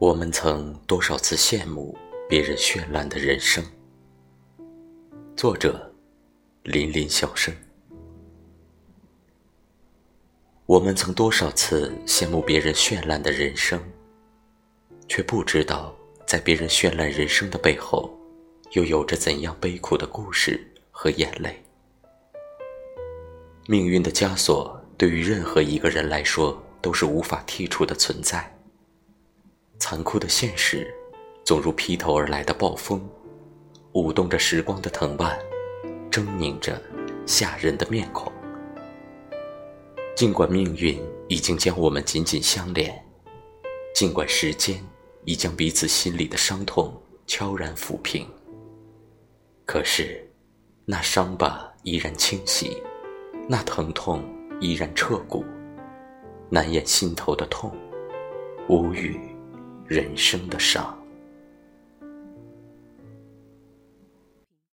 我们曾多少次羡慕别人绚烂的人生？作者：林林小生。我们曾多少次羡慕别人绚烂的人生，却不知道在别人绚烂人生的背后，又有着怎样悲苦的故事和眼泪。命运的枷锁对于任何一个人来说都是无法剔除的存在。残酷的现实，总如劈头而来的暴风，舞动着时光的藤蔓，狰狞着吓人的面孔。尽管命运已经将我们紧紧相连，尽管时间已将彼此心里的伤痛悄然抚平，可是，那伤疤依然清晰，那疼痛依然彻骨，难掩心头的痛，无语。人生的伤。